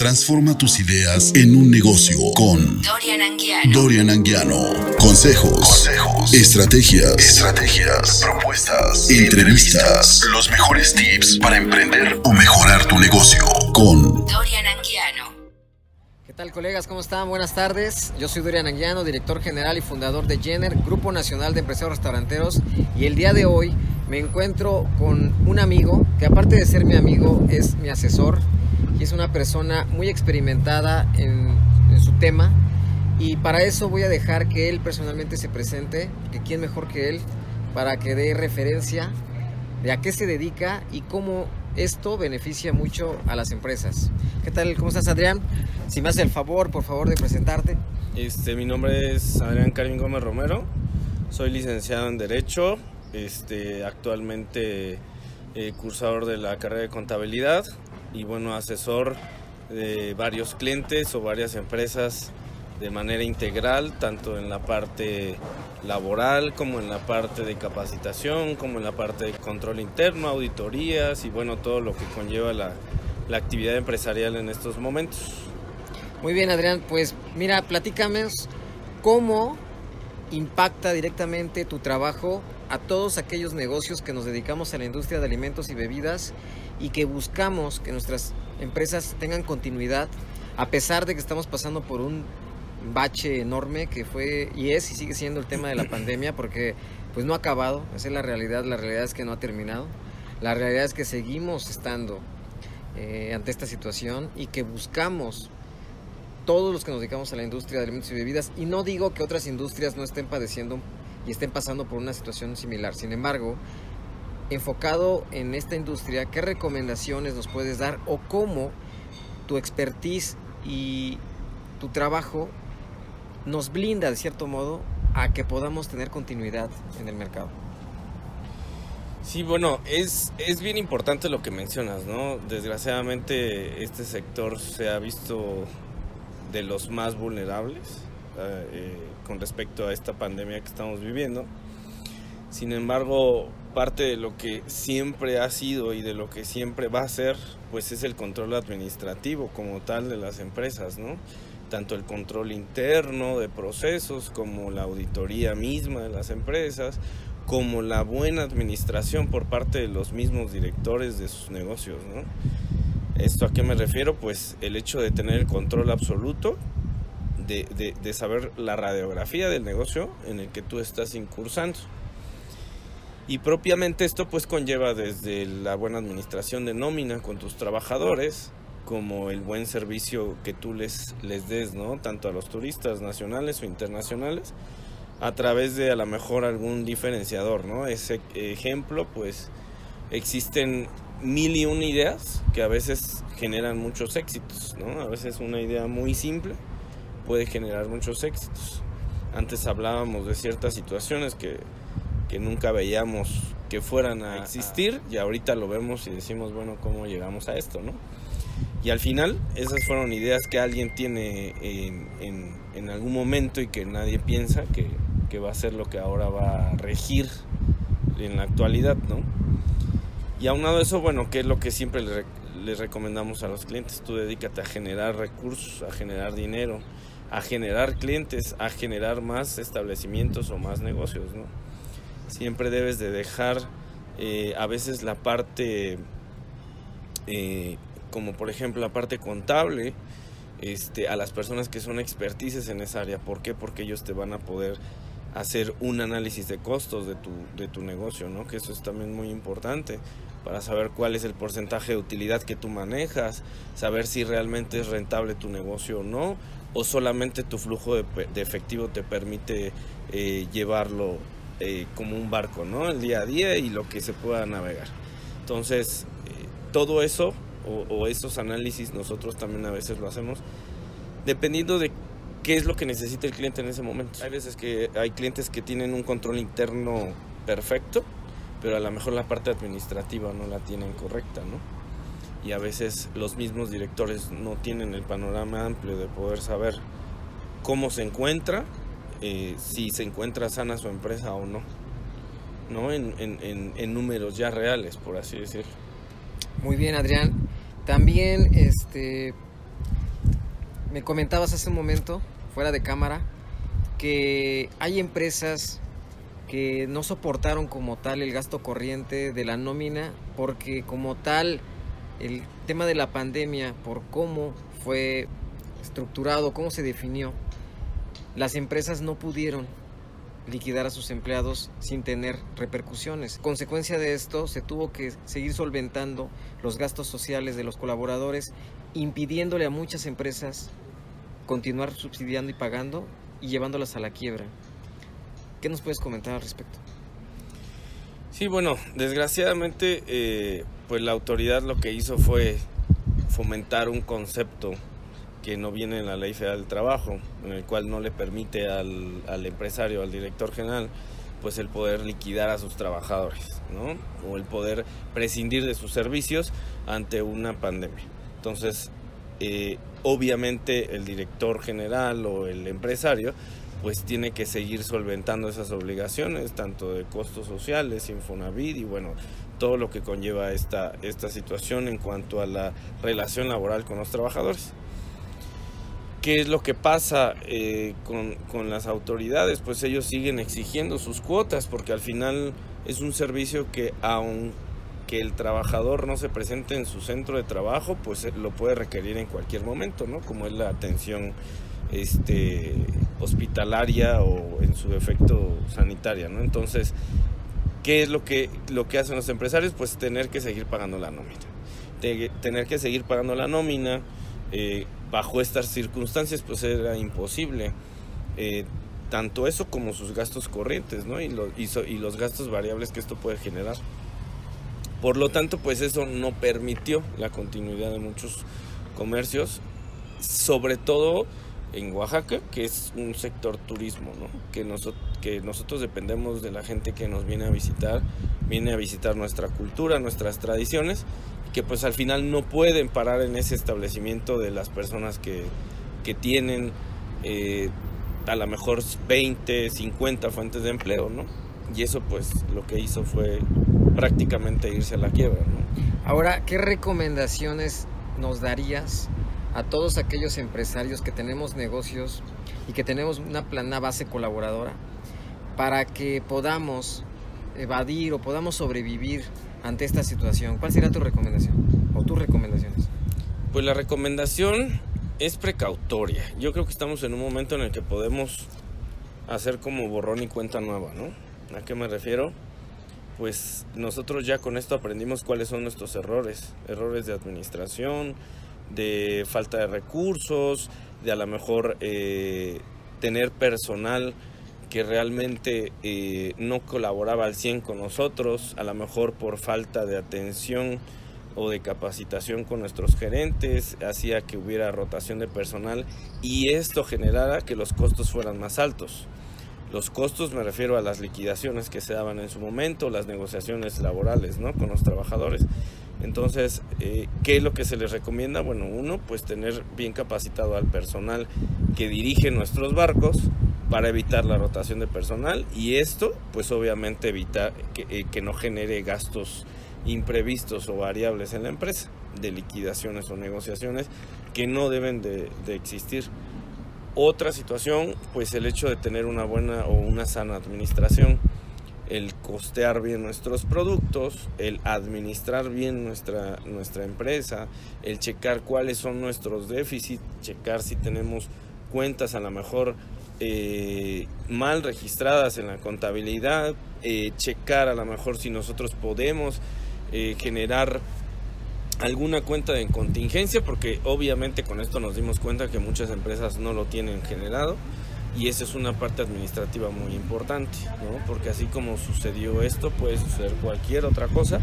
Transforma tus ideas en un negocio con Dorian Anguiano. Dorian Anguiano. Consejos, estrategias, estrategias, propuestas, entrevistas, los mejores tips para emprender o mejorar tu negocio con Dorian Anguiano. ¿Qué tal colegas? ¿Cómo están? Buenas tardes. Yo soy Dorian Anguiano, director general y fundador de Jenner, Grupo Nacional de Empresarios Restauranteros. Y el día de hoy me encuentro con un amigo que aparte de ser mi amigo es mi asesor y es una persona muy experimentada en, su tema. Y para eso voy a dejar que él personalmente se presente, que quién mejor que él, para que dé referencia de a qué se dedica y cómo esto beneficia mucho a las empresas. ¿Qué tal? ¿Cómo estás, Adrián? Si me hace el favor, por favor, de presentarte. Este, mi nombre es Adrián Karim Gómez Romero, soy licenciado en Derecho, este, actualmente eh, cursador de la carrera de contabilidad y bueno, asesor de varios clientes o varias empresas de manera integral, tanto en la parte laboral como en la parte de capacitación, como en la parte de control interno, auditorías y bueno, todo lo que conlleva la, la actividad empresarial en estos momentos. Muy bien, Adrián, pues mira, platícame cómo impacta directamente tu trabajo a todos aquellos negocios que nos dedicamos a la industria de alimentos y bebidas y que buscamos que nuestras empresas tengan continuidad a pesar de que estamos pasando por un bache enorme que fue y es y sigue siendo el tema de la pandemia porque pues no ha acabado, esa es la realidad, la realidad es que no ha terminado, la realidad es que seguimos estando eh, ante esta situación y que buscamos todos los que nos dedicamos a la industria de alimentos y bebidas. Y no digo que otras industrias no estén padeciendo y estén pasando por una situación similar, sin embargo, enfocado en esta industria, ¿qué recomendaciones nos puedes dar o cómo tu expertise y tu trabajo nos blinda de cierto modo a que podamos tener continuidad en el mercado. Sí, bueno, es, es bien importante lo que mencionas, ¿no? Desgraciadamente este sector se ha visto de los más vulnerables eh, con respecto a esta pandemia que estamos viviendo. Sin embargo, parte de lo que siempre ha sido y de lo que siempre va a ser, pues es el control administrativo como tal de las empresas, ¿no? tanto el control interno de procesos como la auditoría misma de las empresas, como la buena administración por parte de los mismos directores de sus negocios. ¿no? ¿Esto a qué me refiero? Pues el hecho de tener el control absoluto, de, de, de saber la radiografía del negocio en el que tú estás incursando. Y propiamente esto pues conlleva desde la buena administración de nómina con tus trabajadores, como el buen servicio que tú les, les des, ¿no? Tanto a los turistas nacionales o internacionales, a través de a lo mejor algún diferenciador, ¿no? Ese ejemplo, pues existen mil y una ideas que a veces generan muchos éxitos, ¿no? A veces una idea muy simple puede generar muchos éxitos. Antes hablábamos de ciertas situaciones que, que nunca veíamos que fueran a existir y ahorita lo vemos y decimos, bueno, ¿cómo llegamos a esto, no? Y al final, esas fueron ideas que alguien tiene en, en, en algún momento y que nadie piensa que, que, va a ser lo que ahora va a regir en la actualidad, ¿no? Y aunado a eso, bueno, ¿qué es lo que siempre les, les recomendamos a los clientes? Tú dedícate a generar recursos, a generar dinero, a generar clientes, a generar más establecimientos o más negocios, ¿no? Siempre debes de dejar eh, a veces la parte... Eh, como por ejemplo la parte contable, este, a las personas que son expertices en esa área. ¿Por qué? Porque ellos te van a poder hacer un análisis de costos de tu, de tu negocio, ¿no? Que eso es también muy importante para saber cuál es el porcentaje de utilidad que tú manejas, saber si realmente es rentable tu negocio o no, o solamente tu flujo de, de efectivo te permite eh, llevarlo eh, como un barco, ¿no? El día a día y lo que se pueda navegar. Entonces, eh, todo eso o, o, esos análisis nosotros también a veces lo hacemos dependiendo de qué es lo que necesita el cliente en ese momento. Hay veces que hay clientes que tienen un control interno perfecto, pero a lo mejor la parte administrativa no la tienen correcta, ¿no? Y a veces los mismos directores no tienen el panorama amplio de poder saber cómo se encuentra, eh, si se encuentra sana su empresa o no, ¿no? En, en, en números ya reales, por así decirlo. Muy bien, Adrián. También, este, me comentabas hace un momento, fuera de cámara, que hay empresas que no soportaron como tal el gasto corriente de la nómina porque como tal el tema de la pandemia, por cómo fue estructurado, cómo se definió, las empresas no pudieron liquidar a sus empleados sin tener repercusiones. Consecuencia de esto, se tuvo que seguir solventando los gastos sociales de los colaboradores, impidiéndole a muchas empresas continuar subsidiando y pagando y llevándolas a la quiebra. ¿Qué nos puedes comentar al respecto? Sí, bueno, desgraciadamente, eh, pues la autoridad lo que hizo fue fomentar un concepto que no viene en la ley federal del trabajo, en el cual no le permite al, al empresario, al director general, pues el poder liquidar a sus trabajadores, ¿no? O el poder prescindir de sus servicios ante una pandemia. Entonces, eh, obviamente el director general o el empresario pues tiene que seguir solventando esas obligaciones, tanto de costos sociales, Infonavit y bueno, todo lo que conlleva esta, esta situación en cuanto a la relación laboral con los trabajadores. ¿Qué es lo que pasa eh, con, con, las autoridades? Pues ellos siguen exigiendo sus cuotas porque al final es un servicio que aunque el trabajador no se presente en su centro de trabajo, pues eh, lo puede requerir en cualquier momento, ¿no? Como es la atención este, hospitalaria o en su defecto sanitaria, ¿no? Entonces, ¿qué es lo que, lo que hacen los empresarios? Pues tener que seguir pagando la nómina. Tener que seguir pagando la nómina eh, bajo estas circunstancias pues era imposible. Eh, tanto eso como sus gastos corrientes ¿no? y, lo, y, los gastos variables que esto puede generar. Por lo tanto, pues eso no permitió la continuidad de muchos comercios, sobre todo en Oaxaca, que es un sector turismo, ¿no? que, nos, que nosotros dependemos de la gente que nos viene a visitar, viene a visitar nuestra cultura, nuestras tradiciones, que pues al final no pueden parar en ese establecimiento de las personas que, que tienen eh, a lo mejor 20, 50 fuentes de empleo, ¿no? Y eso pues lo que hizo fue prácticamente irse a la quiebra, ¿no? Ahora, ¿qué recomendaciones nos darías a todos aquellos empresarios que tenemos negocios y que tenemos una plana base colaboradora para que podamos evadir o podamos sobrevivir ante esta situación? ¿Cuál sería tu recomendación o tus recomendaciones? Pues la recomendación es precautoria. Yo creo que estamos en un momento en el que podemos hacer como borrón y cuenta nueva, ¿no? ¿A qué me refiero? Pues nosotros ya con esto aprendimos cuáles son nuestros errores, errores de administración, de falta de recursos, de a lo mejor eh, tener personal que realmente eh, no colaboraba al 100 con nosotros, a lo mejor por falta de atención o de capacitación con nuestros gerentes, hacía que hubiera rotación de personal y esto generara que los costos fueran más altos. Los costos me refiero a las liquidaciones que se daban en su momento, las negociaciones laborales ¿no? con los trabajadores. Entonces, eh, ¿qué es lo que se les recomienda? Bueno, uno, pues tener bien capacitado al personal que dirige nuestros barcos, para evitar la rotación de personal y esto pues obviamente evita que, eh, que, no genere gastos imprevistos o variables en la empresa de liquidaciones o negociaciones que no deben de, de existir. Otra situación pues el hecho de tener una buena o una sana administración el costear bien nuestros productos, el administrar bien nuestra, nuestra empresa, el checar cuáles son nuestros déficits, checar si tenemos cuentas a lo mejor eh, mal registradas en la contabilidad, eh, checar a lo mejor si nosotros podemos eh, generar alguna cuenta de contingencia, porque obviamente con esto nos dimos cuenta que muchas empresas no lo tienen generado y esa es una parte administrativa muy importante, ¿no? porque así como sucedió esto, puede suceder cualquier otra cosa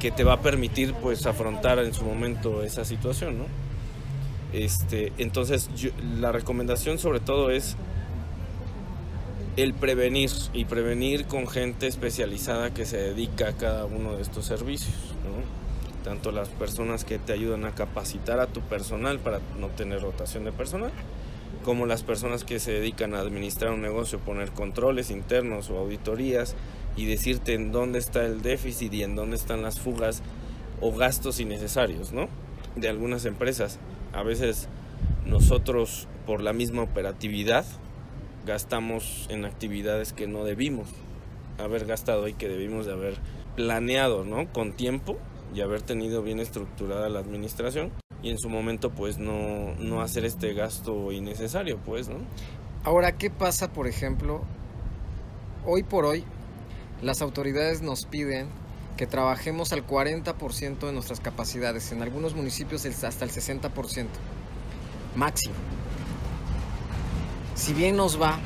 que te va a permitir pues afrontar en su momento esa situación, ¿no? Este, entonces, yo, la recomendación sobre todo es el prevenir y prevenir con gente especializada que se dedica a cada uno de estos servicios. ¿no? Tanto las personas que te ayudan a capacitar a tu personal para no tener rotación de personal, como las personas que se dedican a administrar un negocio, poner controles internos o auditorías y decirte en dónde está el déficit y en dónde están las fugas o gastos innecesarios de algunas empresas a veces nosotros por la misma operatividad gastamos en actividades que no debimos haber gastado y que debimos de haber planeado, ¿no? Con tiempo y haber tenido bien estructurada la administración y en su momento pues no, no hacer este gasto innecesario, pues, ¿no? Ahora, ¿qué pasa, por ejemplo? Hoy por hoy, las autoridades nos piden que trabajemos al 40% de nuestras capacidades, en algunos municipios hasta el 60%, máximo. Si bien nos va,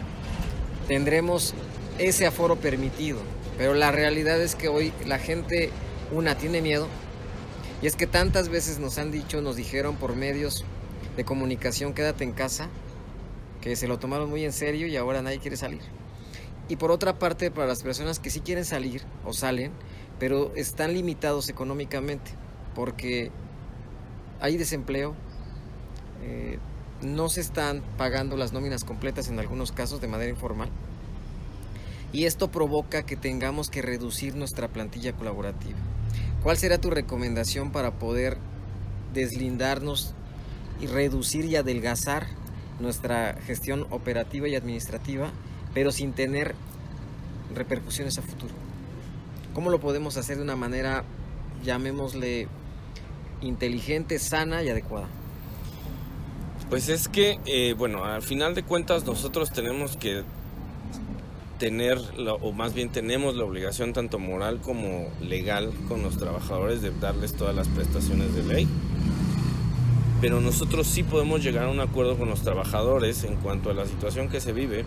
tendremos ese aforo permitido, pero la realidad es que hoy la gente, una, tiene miedo, y es que tantas veces nos han dicho, nos dijeron por medios de comunicación, quédate en casa, que se lo tomaron muy en serio y ahora nadie quiere salir. Y por otra parte, para las personas que sí quieren salir o salen, pero están limitados económicamente, porque hay desempleo, eh, no se están pagando las nóminas completas en algunos casos de manera informal. Y esto provoca que tengamos que reducir nuestra plantilla colaborativa. ¿Cuál será tu recomendación para poder deslindarnos y reducir y adelgazar nuestra gestión operativa y administrativa, pero sin tener repercusiones a futuro? ¿Cómo lo podemos hacer de una manera, llamémosle, inteligente, sana y adecuada? Pues es que, eh, bueno, al final de cuentas nosotros tenemos que tener, o más bien tenemos la obligación tanto moral como legal con los trabajadores de darles todas las prestaciones de ley. Pero nosotros sí podemos llegar a un acuerdo con los trabajadores en cuanto a la situación que se vive,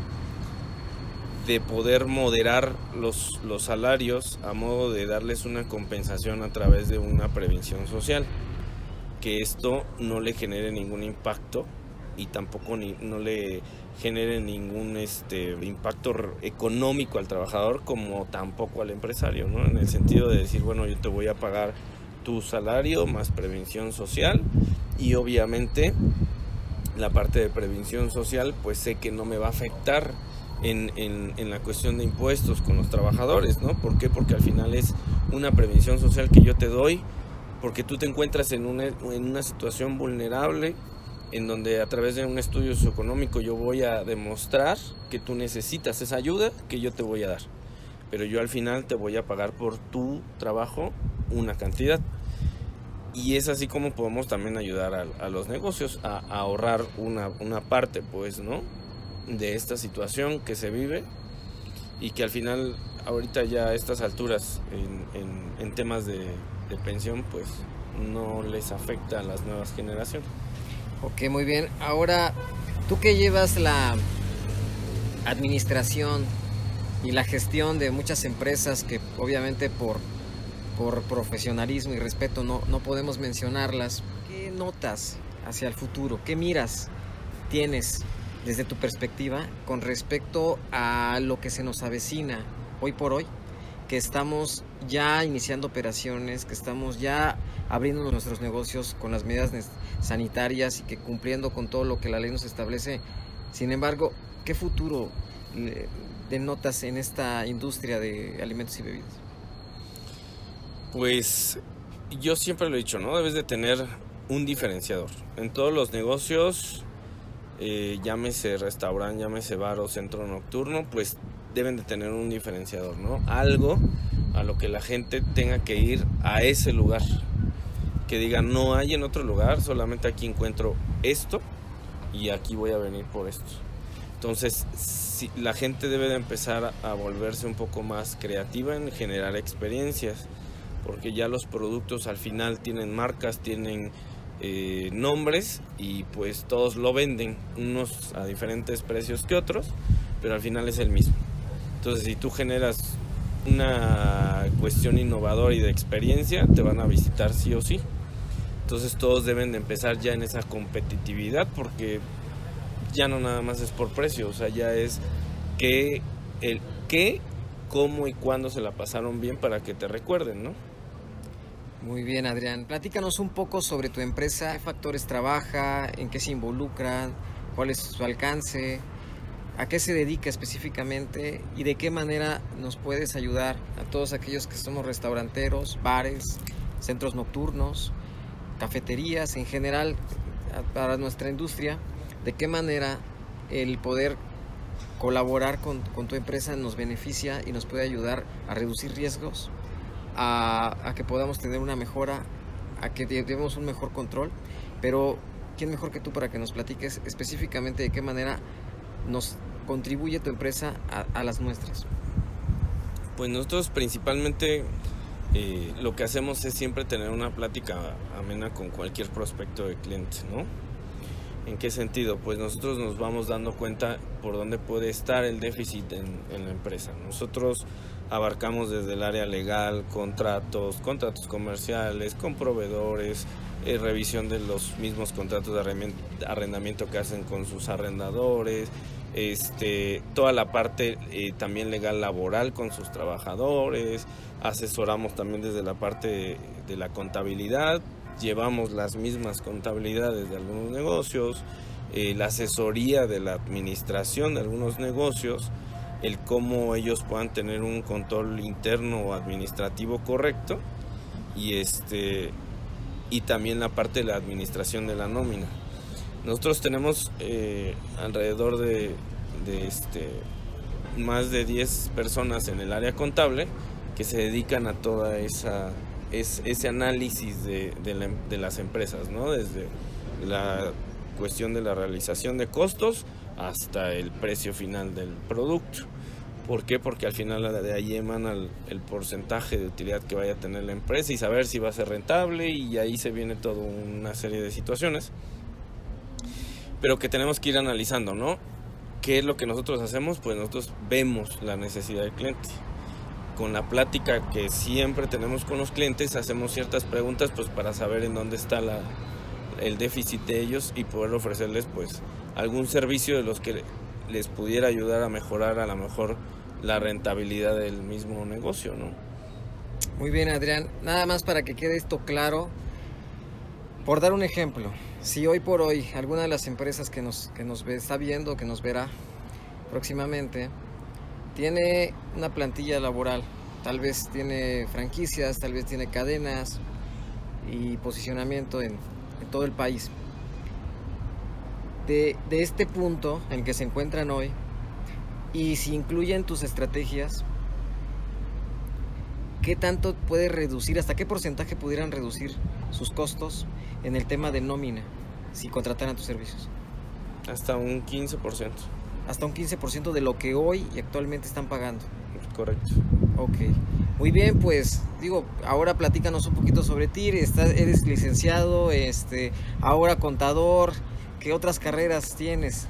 de poder moderar los, los salarios a modo de darles una compensación a través de una prevención social. Que esto no le genere ningún impacto y tampoco ni, no le genere ningún este, impacto económico al trabajador como tampoco al empresario, ¿no? En el sentido de decir, bueno, yo te voy a pagar tu salario más prevención social y obviamente la parte de prevención social pues sé que no me va a afectar en, en, en, la cuestión de impuestos con los trabajadores, ¿no? ¿Por qué? Porque al final es una prevención social que yo te doy porque tú te encuentras en una, en una situación vulnerable en donde a través de un estudio socioeconómico yo voy a demostrar que tú necesitas esa ayuda que yo te voy a dar. Pero yo al final te voy a pagar por tu trabajo una cantidad. Y es así como podemos también ayudar a, los negocios a, ahorrar una, una, parte, pues, ¿no? De esta situación que se vive y que al final, ahorita ya a estas alturas, en, temas de, de pensión, pues no les afecta a las nuevas generaciones. Ok, muy bien. Ahora, tú que llevas la administración y la gestión de muchas empresas que obviamente por, por profesionalismo y respeto no, no podemos mencionarlas, ¿qué notas hacia el futuro? ¿Qué miras tienes desde tu perspectiva con respecto a lo que se nos avecina hoy por hoy? que estamos ya iniciando operaciones, que estamos ya abriendo nuestros negocios con las medidas sanitarias y que cumpliendo con todo lo que la ley nos establece. Sin embargo, ¿qué futuro denotas en esta industria de alimentos y bebidas? Pues yo siempre lo he dicho, ¿no? Debes de tener un diferenciador. En todos los negocios, eh, llámese restaurante, llámese bar o centro nocturno, pues deben de tener un diferenciador, ¿no? Algo a lo que la gente tenga que ir a ese lugar. Que diga, no hay en otro lugar, solamente aquí encuentro esto y aquí voy a venir por esto. Entonces, si, la gente debe de empezar a volverse un poco más creativa en generar experiencias, porque ya los productos al final tienen marcas, tienen eh, nombres y pues todos lo venden, unos a diferentes precios que otros, pero al final es el mismo. Entonces, si tú generas una cuestión innovadora y de experiencia, te van a visitar sí o sí. Entonces todos deben de empezar ya en esa competitividad porque ya no nada más es por precio, o sea, ya es que el qué, cómo y cuándo se la pasaron bien para que te recuerden, ¿no? Muy bien, Adrián. Platícanos un poco sobre tu empresa, qué factores trabaja, en qué se involucran, cuál es su alcance, a qué se dedica específicamente y de qué manera nos puedes ayudar a todos aquellos que somos restauranteros, bares, centros nocturnos, cafeterías, en general, para nuestra industria, de qué manera el poder colaborar con, con tu empresa nos beneficia y nos puede ayudar a reducir riesgos, a, que podamos tener una mejora, a que llevemos un mejor control. Pero, ¿quién mejor que tú para que nos platiques específicamente de qué manera nos contribuye tu empresa a, las nuestras? Pues nosotros principalmente eh, lo que hacemos es siempre tener una plática amena con cualquier prospecto de cliente, ¿no? ¿En qué sentido? Pues nosotros nos vamos dando cuenta por dónde puede estar el déficit en la empresa. Nosotros abarcamos desde el área legal, contratos, contratos comerciales, con proveedores, eh, revisión de los mismos contratos de arrendamiento que hacen con sus arrendadores, este, toda la parte eh, también legal laboral con sus trabajadores, asesoramos también desde la parte de, de la contabilidad, llevamos las mismas contabilidades de algunos negocios, eh, la asesoría de la administración de algunos negocios, el cómo ellos puedan tener un control interno o administrativo correcto y este y también la parte de la administración de la nómina. Nosotros tenemos eh, alrededor de, este, más de 10 personas en el área contable que se dedican a toda esa es, ese análisis de, de las empresas, ¿no? Desde la cuestión de la realización de costos hasta el precio final del producto. ¿Por qué? Porque al final de ahí emana el, porcentaje de utilidad que vaya a tener la empresa y saber si va a ser rentable y ahí se viene toda una serie de situaciones. Pero que tenemos que ir analizando, ¿no? ¿Qué es lo que nosotros hacemos? Pues nosotros vemos la necesidad del cliente. Con la plática que siempre tenemos con los clientes, hacemos ciertas preguntas pues para saber en dónde está el déficit de ellos y poder ofrecerles pues algún servicio de los que les pudiera ayudar a mejorar a lo mejor la rentabilidad del mismo negocio, ¿no? Muy bien, Adrián. Nada más para que quede esto claro. Por dar un ejemplo, si hoy por hoy alguna de las empresas que nos, que nos está viendo, que nos verá próximamente, tiene una plantilla laboral, tal vez tiene franquicias, tal vez tiene cadenas y posicionamiento en, en todo el país. De, de este punto en que se encuentran hoy, y si incluyen tus estrategias, ¿qué tanto puede reducir, hasta qué porcentaje pudieran reducir sus costos en el tema de nómina si contrataran tus servicios? Hasta un 15%. Hasta un 15% de lo que hoy y actualmente están pagando. Correcto. Ok. Muy bien, pues digo, ahora platícanos un poquito sobre ti. Estás, eres licenciado, este, ahora contador. ¿Qué otras carreras tienes?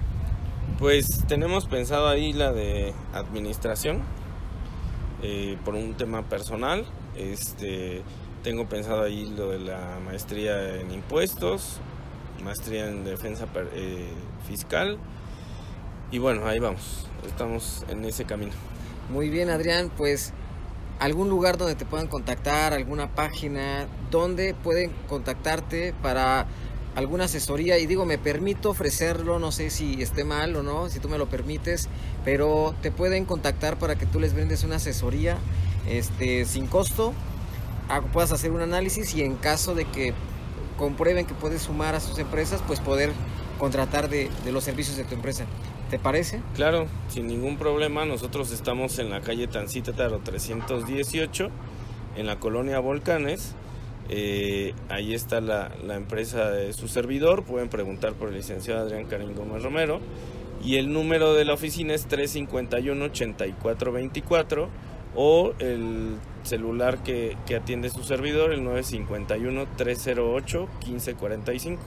Pues tenemos pensado ahí la de administración eh, por un tema personal. Este, tengo pensado ahí lo de la maestría en impuestos, maestría en defensa eh, fiscal. Y bueno, ahí vamos. Estamos en ese camino. Muy bien, Adrián, pues algún lugar donde te puedan contactar, alguna página, donde pueden contactarte para alguna asesoría y digo, me permito ofrecerlo, no sé si esté mal o no, si tú me lo permites, pero te pueden contactar para que tú les brindes una asesoría este sin costo, puedas hacer un análisis y en caso de que comprueben que puedes sumar a sus empresas, pues poder contratar de, de los servicios de tu empresa. ¿Te parece? Claro, sin ningún problema. Nosotros estamos en la calle Tancítaro 318, en la colonia Volcanes. Eh, ahí está la, la empresa de su servidor. Pueden preguntar por el licenciado Adrián Karim Gómez Romero. Y el número de la oficina es 351-8424 o el celular que, que atiende su servidor, el 951-308-1545.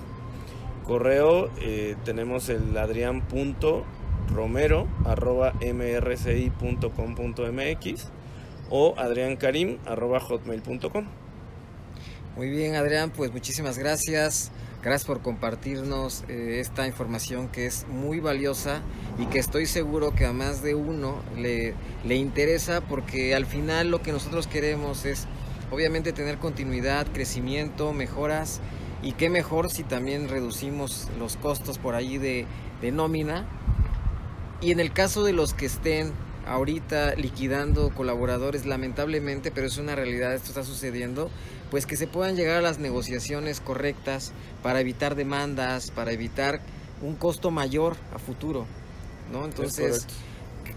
Correo eh, tenemos el adrián.romero arroba mrci.com.mx o adriankarim arroba hotmail.com. Muy bien, Adrián, pues muchísimas gracias. Gracias por compartirnos eh, esta información que es muy valiosa y que estoy seguro que a más de uno le, le interesa porque al final lo que nosotros queremos es obviamente tener continuidad, crecimiento, mejoras y qué mejor si también reducimos los costos por ahí de, de nómina. Y en el caso de los que estén ahorita liquidando colaboradores, lamentablemente, pero es una realidad, esto está sucediendo, pues que se puedan llegar a las negociaciones correctas para evitar demandas, para evitar un costo mayor a futuro, ¿no? Entonces,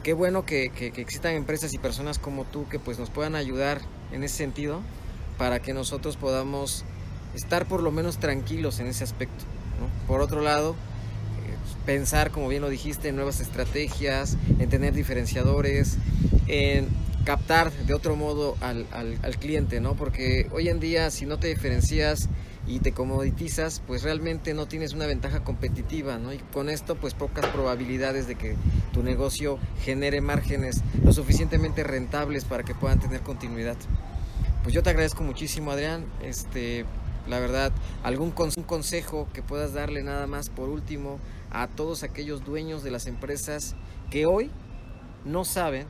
qué bueno que, que, que, existan empresas y personas como tú que pues nos puedan ayudar en ese sentido para que nosotros podamos estar por lo menos tranquilos en ese aspecto. ¿no? Por otro lado, pensar, como bien lo dijiste, en nuevas estrategias, en tener diferenciadores, en captar de otro modo al, al, cliente, ¿no? Porque hoy en día si no te diferencias y te comoditizas, pues realmente no tienes una ventaja competitiva, ¿no? Y con esto, pues pocas probabilidades de que tu negocio genere márgenes lo suficientemente rentables para que puedan tener continuidad. Pues yo te agradezco muchísimo, Adrián. Este, la verdad, algún consejo que puedas darle nada más por último a todos aquellos dueños de las empresas que hoy no saben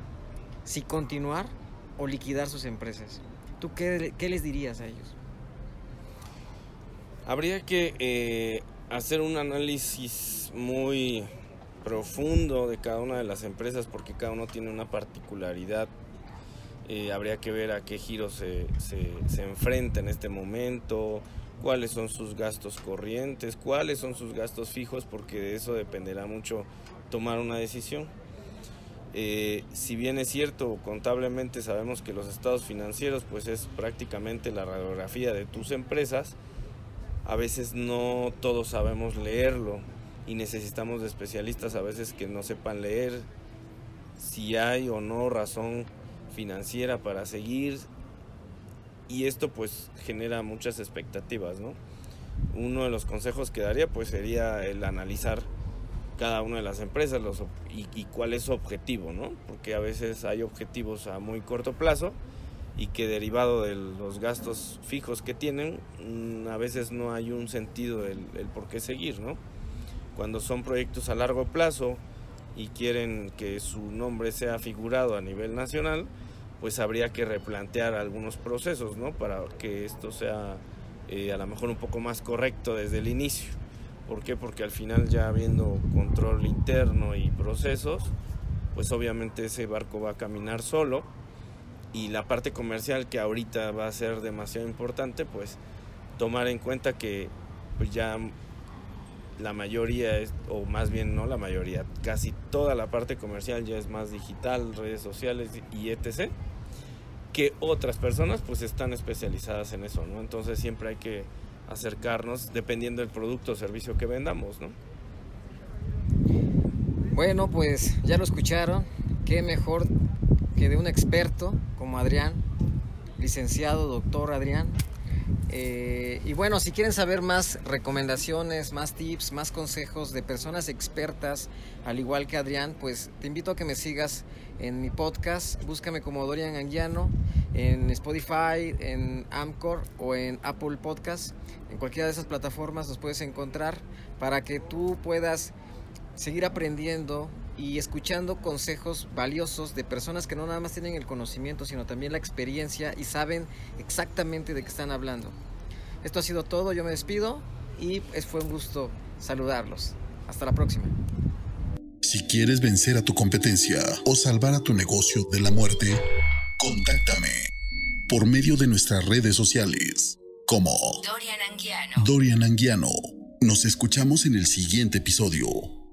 si continuar o liquidar sus empresas. ¿Tú qué, les dirías a ellos? Habría que eh, hacer un análisis muy profundo de cada una de las empresas porque cada uno tiene una particularidad. Eh, habría que ver a qué giro se, se, se enfrenta en este momento, cuáles son sus gastos corrientes, cuáles son sus gastos fijos, porque de eso dependerá mucho tomar una decisión. Eh, si bien es cierto, contablemente sabemos que los estados financieros pues es prácticamente la radiografía de tus empresas, a veces no todos sabemos leerlo y necesitamos de especialistas a veces que no sepan leer si hay o no razón financiera para seguir y esto pues genera muchas expectativas, ¿no? Uno de los consejos que daría pues sería el analizar cada una de las empresas los, y, y, cuál es su objetivo, ¿no? Porque a veces hay objetivos a muy corto plazo y que derivado de los gastos fijos que tienen, a veces no hay un sentido del el por qué seguir, ¿no? Cuando son proyectos a largo plazo y quieren que su nombre sea figurado a nivel nacional, pues habría que replantear algunos procesos, ¿no? Para que esto sea eh, a lo mejor un poco más correcto desde el inicio. ¿Por qué? Porque al final ya habiendo control interno y procesos, pues obviamente ese barco va a caminar solo y la parte comercial que ahorita va a ser demasiado importante, pues tomar en cuenta que pues ya la mayoría es, o más bien no la mayoría, casi toda la parte comercial ya es más digital, redes sociales y etc. Que otras personas pues están especializadas en eso, ¿no? Entonces siempre hay que acercarnos dependiendo del producto o servicio que vendamos, ¿no? Bueno, pues ya lo escucharon. Qué mejor que de un experto como Adrián, licenciado, doctor Adrián. Eh, y bueno, si quieren saber más recomendaciones, más tips, más consejos de personas expertas, al igual que Adrián, pues te invito a que me sigas en mi podcast. Búscame como Dorian Anguiano en Spotify, en Amcor o en Apple Podcast. En cualquiera de esas plataformas los puedes encontrar para que tú puedas seguir aprendiendo y escuchando consejos valiosos de personas que no nada más tienen el conocimiento, sino también la experiencia y saben exactamente de qué están hablando. Esto ha sido todo, yo me despido y fue un gusto saludarlos. Hasta la próxima. Si quieres vencer a tu competencia o salvar a tu negocio de la muerte, contáctame por medio de nuestras redes sociales como Dorian Anguiano. Dorian Anguiano. Nos escuchamos en el siguiente episodio.